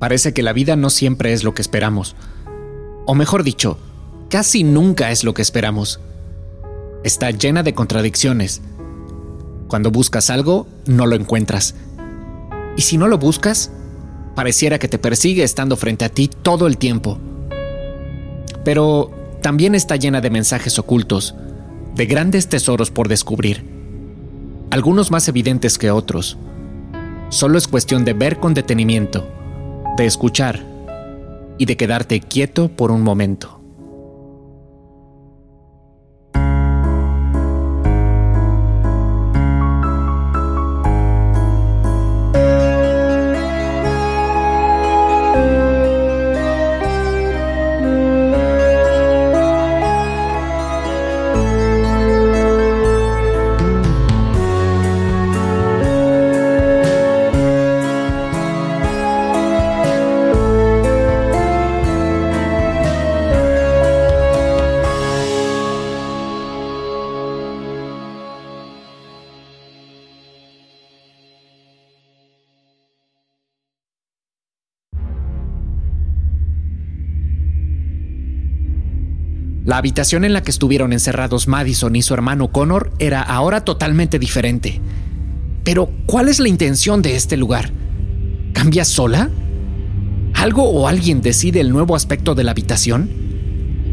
Parece que la vida no siempre es lo que esperamos. O mejor dicho, casi nunca es lo que esperamos. Está llena de contradicciones. Cuando buscas algo, no lo encuentras. Y si no lo buscas, pareciera que te persigue estando frente a ti todo el tiempo. Pero también está llena de mensajes ocultos, de grandes tesoros por descubrir, algunos más evidentes que otros. Solo es cuestión de ver con detenimiento, de escuchar y de quedarte quieto por un momento. Habitación en la que estuvieron encerrados Madison y su hermano Connor era ahora totalmente diferente. Pero, ¿cuál es la intención de este lugar? ¿Cambia sola? ¿Algo o alguien decide el nuevo aspecto de la habitación?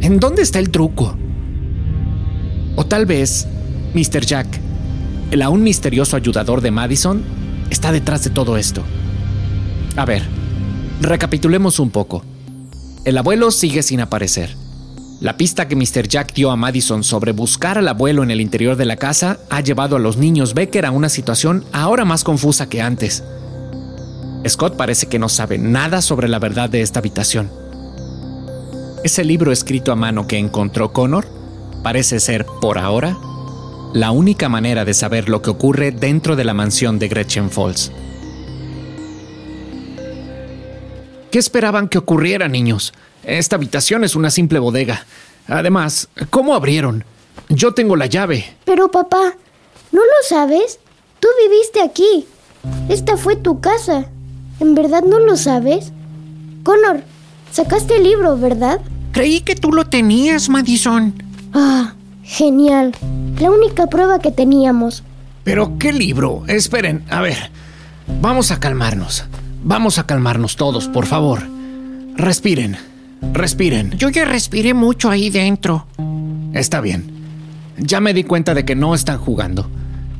¿En dónde está el truco? O tal vez, Mr. Jack, el aún misterioso ayudador de Madison, está detrás de todo esto. A ver, recapitulemos un poco. El abuelo sigue sin aparecer. La pista que Mr. Jack dio a Madison sobre buscar al abuelo en el interior de la casa ha llevado a los niños Becker a una situación ahora más confusa que antes. Scott parece que no sabe nada sobre la verdad de esta habitación. Ese libro escrito a mano que encontró Connor parece ser, por ahora, la única manera de saber lo que ocurre dentro de la mansión de Gretchen Falls. ¿Qué esperaban que ocurriera, niños? Esta habitación es una simple bodega. Además, ¿cómo abrieron? Yo tengo la llave. Pero papá, ¿no lo sabes? Tú viviste aquí. Esta fue tu casa. ¿En verdad no lo sabes? Connor, sacaste el libro, ¿verdad? Creí que tú lo tenías, Madison. Ah, genial. La única prueba que teníamos. ¿Pero qué libro? Esperen, a ver. Vamos a calmarnos. Vamos a calmarnos todos, por favor. Respiren. Respiren. Yo ya respiré mucho ahí dentro. Está bien. Ya me di cuenta de que no están jugando.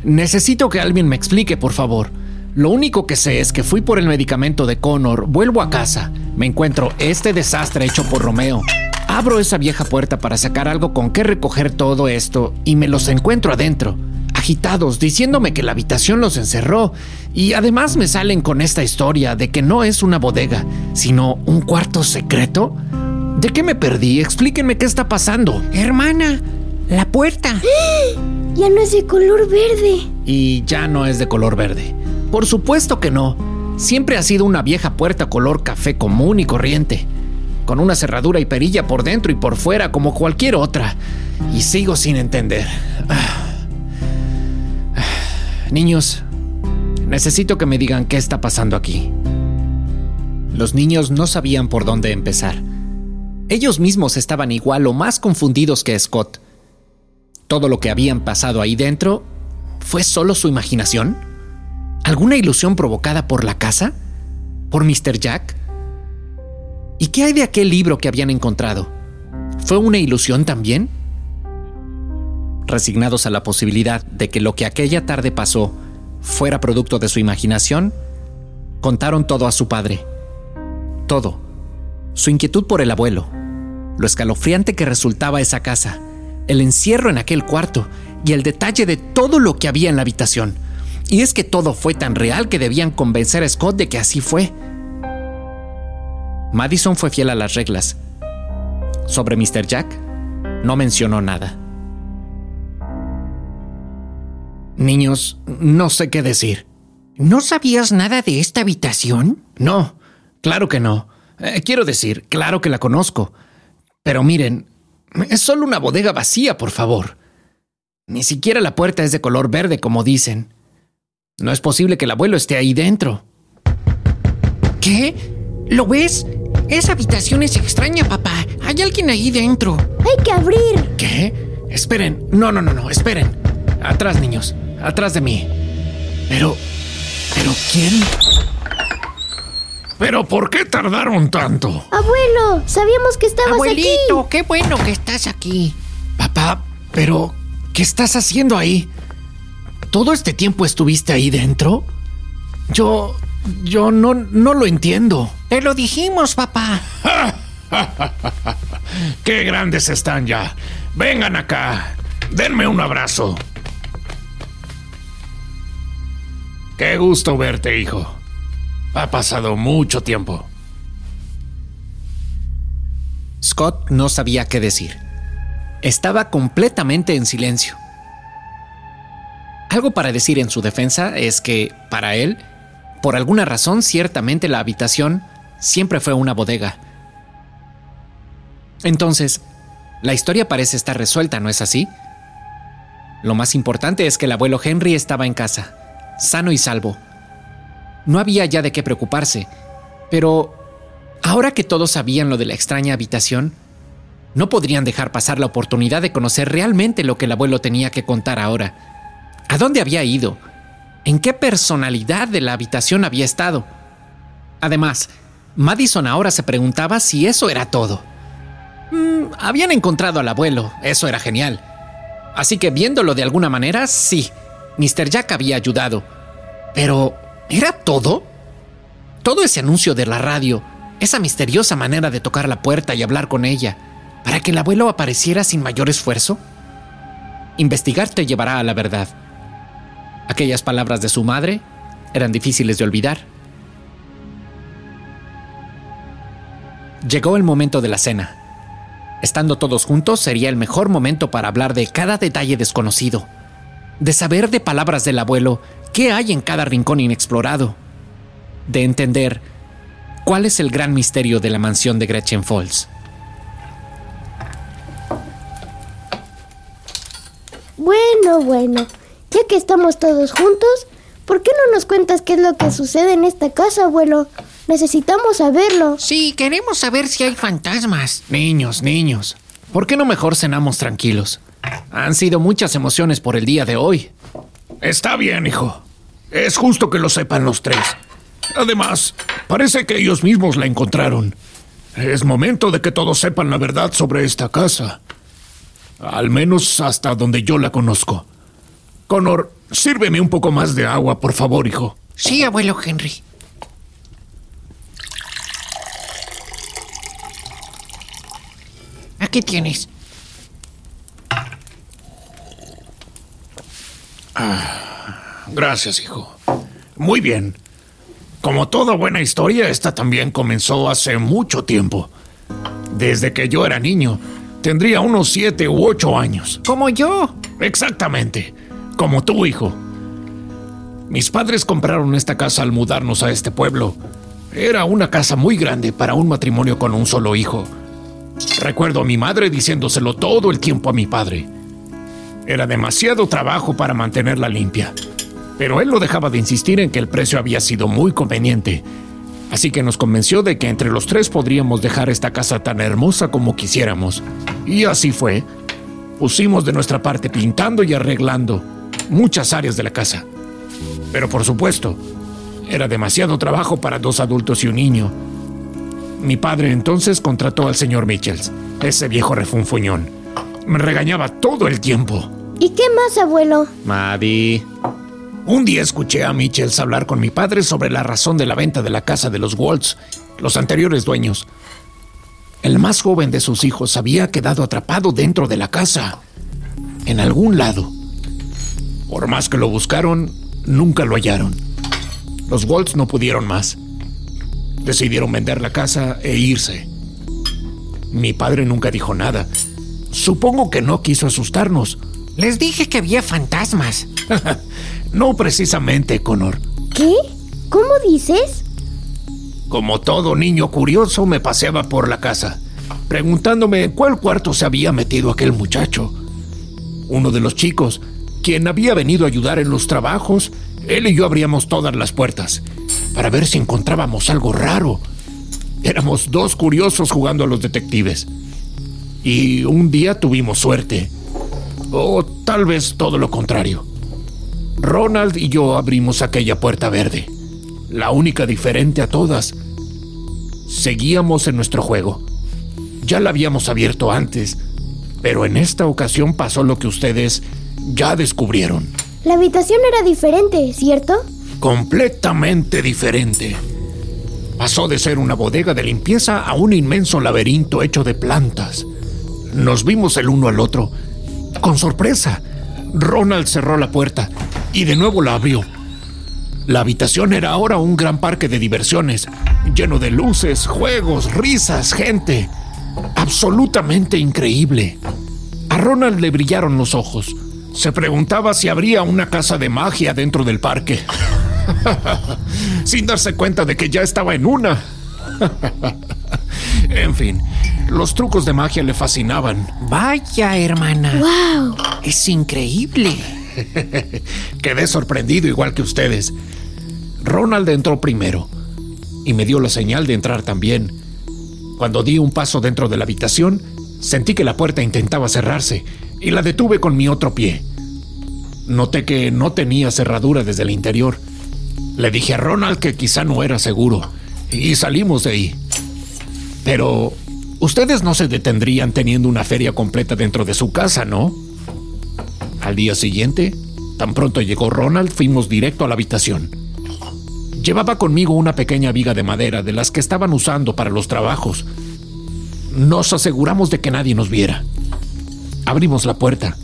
Necesito que alguien me explique, por favor. Lo único que sé es que fui por el medicamento de Connor, vuelvo a casa, me encuentro este desastre hecho por Romeo. Abro esa vieja puerta para sacar algo con qué recoger todo esto y me los encuentro adentro, agitados, diciéndome que la habitación los encerró. Y además me salen con esta historia de que no es una bodega, sino un cuarto secreto. ¿De qué me perdí? Explíquenme qué está pasando. Hermana, la puerta. Ya no es de color verde. Y ya no es de color verde. Por supuesto que no. Siempre ha sido una vieja puerta color café común y corriente, con una cerradura y perilla por dentro y por fuera como cualquier otra. Y sigo sin entender. Niños, necesito que me digan qué está pasando aquí. Los niños no sabían por dónde empezar. Ellos mismos estaban igual o más confundidos que Scott. ¿Todo lo que habían pasado ahí dentro fue solo su imaginación? ¿Alguna ilusión provocada por la casa? ¿Por Mr. Jack? ¿Y qué hay de aquel libro que habían encontrado? ¿Fue una ilusión también? Resignados a la posibilidad de que lo que aquella tarde pasó fuera producto de su imaginación, contaron todo a su padre. Todo. Su inquietud por el abuelo, lo escalofriante que resultaba esa casa, el encierro en aquel cuarto y el detalle de todo lo que había en la habitación. Y es que todo fue tan real que debían convencer a Scott de que así fue. Madison fue fiel a las reglas. Sobre Mr. Jack, no mencionó nada. Niños, no sé qué decir. ¿No sabías nada de esta habitación? No, claro que no. Eh, quiero decir, claro que la conozco. Pero miren, es solo una bodega vacía, por favor. Ni siquiera la puerta es de color verde, como dicen. No es posible que el abuelo esté ahí dentro. ¿Qué? ¿Lo ves? Esa habitación es extraña, papá. Hay alguien ahí dentro. Hay que abrir. ¿Qué? Esperen. No, no, no, no, esperen. Atrás, niños. Atrás de mí. Pero... ¿Pero quién? ¿Pero por qué tardaron tanto? Abuelo, sabíamos que estabas Abuelito, aquí. qué bueno que estás aquí. Papá, pero... ¿Qué estás haciendo ahí? ¿Todo este tiempo estuviste ahí dentro? Yo... Yo no, no lo entiendo. Te lo dijimos, papá. ¡Qué grandes están ya! Vengan acá. Denme un abrazo. Qué gusto verte, hijo. Ha pasado mucho tiempo. Scott no sabía qué decir. Estaba completamente en silencio. Algo para decir en su defensa es que, para él, por alguna razón, ciertamente la habitación siempre fue una bodega. Entonces, la historia parece estar resuelta, ¿no es así? Lo más importante es que el abuelo Henry estaba en casa, sano y salvo. No había ya de qué preocuparse, pero ahora que todos sabían lo de la extraña habitación, no podrían dejar pasar la oportunidad de conocer realmente lo que el abuelo tenía que contar ahora. ¿A dónde había ido? ¿En qué personalidad de la habitación había estado? Además, Madison ahora se preguntaba si eso era todo. Mm, habían encontrado al abuelo, eso era genial. Así que viéndolo de alguna manera, sí, Mr. Jack había ayudado. Pero, ¿era todo? Todo ese anuncio de la radio, esa misteriosa manera de tocar la puerta y hablar con ella, para que el abuelo apareciera sin mayor esfuerzo? Investigar te llevará a la verdad. Aquellas palabras de su madre eran difíciles de olvidar. Llegó el momento de la cena. Estando todos juntos sería el mejor momento para hablar de cada detalle desconocido, de saber de palabras del abuelo qué hay en cada rincón inexplorado, de entender cuál es el gran misterio de la mansión de Gretchen Falls. Bueno, bueno, ya que estamos todos juntos, ¿por qué no nos cuentas qué es lo que sucede en esta casa, abuelo? Necesitamos saberlo. Sí, queremos saber si hay fantasmas. Niños, niños, ¿por qué no mejor cenamos tranquilos? Han sido muchas emociones por el día de hoy. Está bien, hijo. Es justo que lo sepan los tres. Además, parece que ellos mismos la encontraron. Es momento de que todos sepan la verdad sobre esta casa. Al menos hasta donde yo la conozco. Connor, sírveme un poco más de agua, por favor, hijo. Sí, abuelo Henry. Aquí tienes. Gracias, hijo. Muy bien. Como toda buena historia, esta también comenzó hace mucho tiempo. Desde que yo era niño, tendría unos siete u ocho años. Como yo. Exactamente, como tu hijo. Mis padres compraron esta casa al mudarnos a este pueblo. Era una casa muy grande para un matrimonio con un solo hijo. Recuerdo a mi madre diciéndoselo todo el tiempo a mi padre. Era demasiado trabajo para mantenerla limpia. Pero él no dejaba de insistir en que el precio había sido muy conveniente. Así que nos convenció de que entre los tres podríamos dejar esta casa tan hermosa como quisiéramos. Y así fue. Pusimos de nuestra parte pintando y arreglando muchas áreas de la casa. Pero por supuesto, era demasiado trabajo para dos adultos y un niño. Mi padre entonces contrató al señor Mitchells, ese viejo refunfuñón. Me regañaba todo el tiempo. ¿Y qué más, abuelo? Maddie. Un día escuché a Mitchells hablar con mi padre sobre la razón de la venta de la casa de los Waltz, los anteriores dueños. El más joven de sus hijos había quedado atrapado dentro de la casa, en algún lado. Por más que lo buscaron, nunca lo hallaron. Los Waltz no pudieron más. Decidieron vender la casa e irse. Mi padre nunca dijo nada. Supongo que no quiso asustarnos. Les dije que había fantasmas. no precisamente, Connor. ¿Qué? ¿Cómo dices? Como todo niño curioso, me paseaba por la casa, preguntándome en cuál cuarto se había metido aquel muchacho. Uno de los chicos, quien había venido a ayudar en los trabajos, él y yo abríamos todas las puertas para ver si encontrábamos algo raro. Éramos dos curiosos jugando a los detectives. Y un día tuvimos suerte. O tal vez todo lo contrario. Ronald y yo abrimos aquella puerta verde. La única diferente a todas. Seguíamos en nuestro juego. Ya la habíamos abierto antes, pero en esta ocasión pasó lo que ustedes ya descubrieron. La habitación era diferente, ¿cierto? Completamente diferente. Pasó de ser una bodega de limpieza a un inmenso laberinto hecho de plantas. Nos vimos el uno al otro. Con sorpresa, Ronald cerró la puerta y de nuevo la abrió. La habitación era ahora un gran parque de diversiones, lleno de luces, juegos, risas, gente. Absolutamente increíble. A Ronald le brillaron los ojos. Se preguntaba si habría una casa de magia dentro del parque. Sin darse cuenta de que ya estaba en una. en fin, los trucos de magia le fascinaban. Vaya, hermana. ¡Wow! Es increíble. Quedé sorprendido igual que ustedes. Ronald entró primero y me dio la señal de entrar también. Cuando di un paso dentro de la habitación, sentí que la puerta intentaba cerrarse y la detuve con mi otro pie. Noté que no tenía cerradura desde el interior. Le dije a Ronald que quizá no era seguro y salimos de ahí. Pero ustedes no se detendrían teniendo una feria completa dentro de su casa, ¿no? Al día siguiente, tan pronto llegó Ronald, fuimos directo a la habitación. Llevaba conmigo una pequeña viga de madera de las que estaban usando para los trabajos. Nos aseguramos de que nadie nos viera. Abrimos la puerta.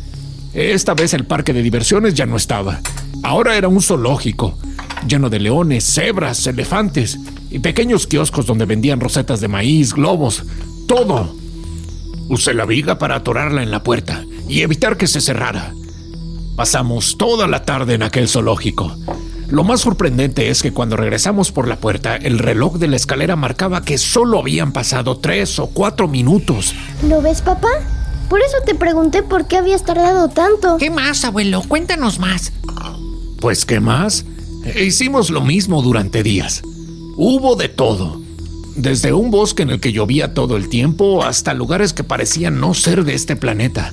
Esta vez el parque de diversiones ya no estaba. Ahora era un zoológico, lleno de leones, cebras, elefantes y pequeños kioscos donde vendían rosetas de maíz, globos, todo. Usé la viga para atorarla en la puerta y evitar que se cerrara. Pasamos toda la tarde en aquel zoológico. Lo más sorprendente es que cuando regresamos por la puerta, el reloj de la escalera marcaba que solo habían pasado tres o cuatro minutos. ¿Lo ves, papá? Por eso te pregunté por qué habías tardado tanto. ¿Qué más, abuelo? Cuéntanos más. Pues, ¿qué más? Hicimos lo mismo durante días. Hubo de todo. Desde un bosque en el que llovía todo el tiempo hasta lugares que parecían no ser de este planeta.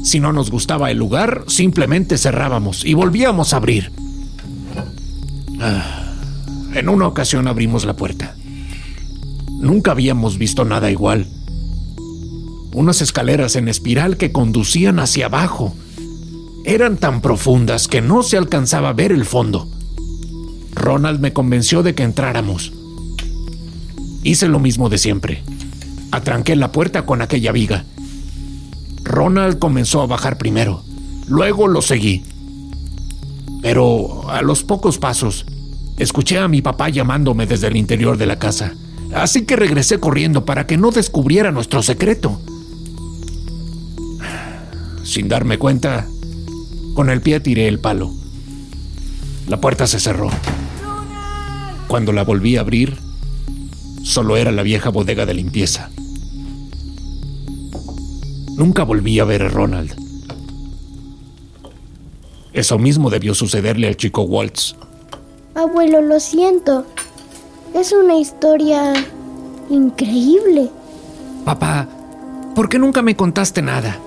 Si no nos gustaba el lugar, simplemente cerrábamos y volvíamos a abrir. Ah, en una ocasión abrimos la puerta. Nunca habíamos visto nada igual. Unas escaleras en espiral que conducían hacia abajo. Eran tan profundas que no se alcanzaba a ver el fondo. Ronald me convenció de que entráramos. Hice lo mismo de siempre. Atranqué la puerta con aquella viga. Ronald comenzó a bajar primero. Luego lo seguí. Pero a los pocos pasos, escuché a mi papá llamándome desde el interior de la casa. Así que regresé corriendo para que no descubriera nuestro secreto. Sin darme cuenta, con el pie tiré el palo. La puerta se cerró. Cuando la volví a abrir, solo era la vieja bodega de limpieza. Nunca volví a ver a Ronald. Eso mismo debió sucederle al chico Waltz. Abuelo, lo siento. Es una historia increíble. Papá, ¿por qué nunca me contaste nada?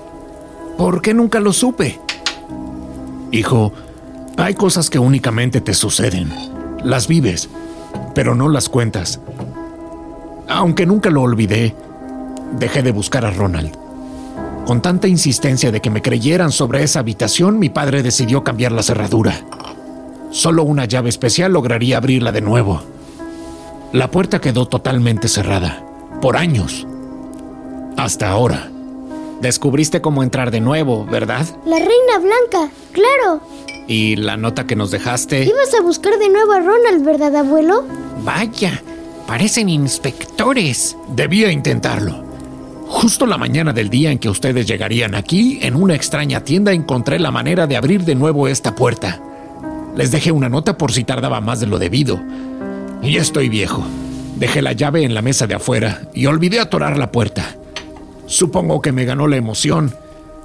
¿Por qué nunca lo supe? Hijo, hay cosas que únicamente te suceden. Las vives, pero no las cuentas. Aunque nunca lo olvidé, dejé de buscar a Ronald. Con tanta insistencia de que me creyeran sobre esa habitación, mi padre decidió cambiar la cerradura. Solo una llave especial lograría abrirla de nuevo. La puerta quedó totalmente cerrada, por años. Hasta ahora. Descubriste cómo entrar de nuevo, ¿verdad? La reina blanca, claro. Y la nota que nos dejaste... Ibas a buscar de nuevo a Ronald, ¿verdad, abuelo? Vaya, parecen inspectores. Debía intentarlo. Justo la mañana del día en que ustedes llegarían aquí, en una extraña tienda encontré la manera de abrir de nuevo esta puerta. Les dejé una nota por si tardaba más de lo debido. Y ya estoy viejo. Dejé la llave en la mesa de afuera y olvidé atorar la puerta. Supongo que me ganó la emoción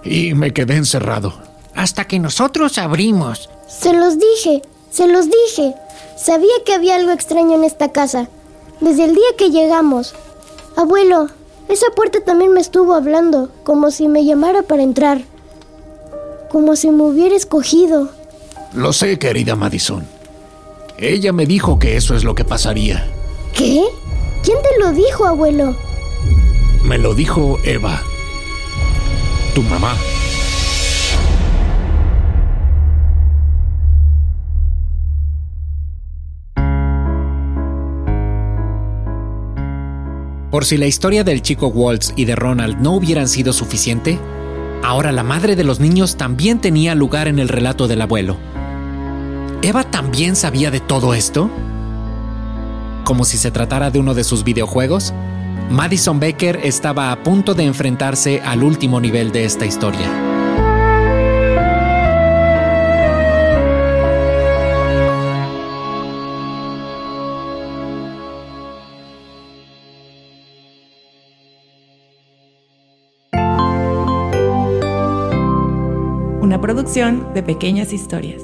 y me quedé encerrado. Hasta que nosotros abrimos. Se los dije, se los dije. Sabía que había algo extraño en esta casa. Desde el día que llegamos. Abuelo, esa puerta también me estuvo hablando, como si me llamara para entrar. Como si me hubiera escogido. Lo sé, querida Madison. Ella me dijo que eso es lo que pasaría. ¿Qué? ¿Quién te lo dijo, abuelo? Me lo dijo Eva. Tu mamá. Por si la historia del chico Waltz y de Ronald no hubieran sido suficiente, ahora la madre de los niños también tenía lugar en el relato del abuelo. ¿Eva también sabía de todo esto? Como si se tratara de uno de sus videojuegos, Madison Becker estaba a punto de enfrentarse al último nivel de esta historia. Una producción de pequeñas historias.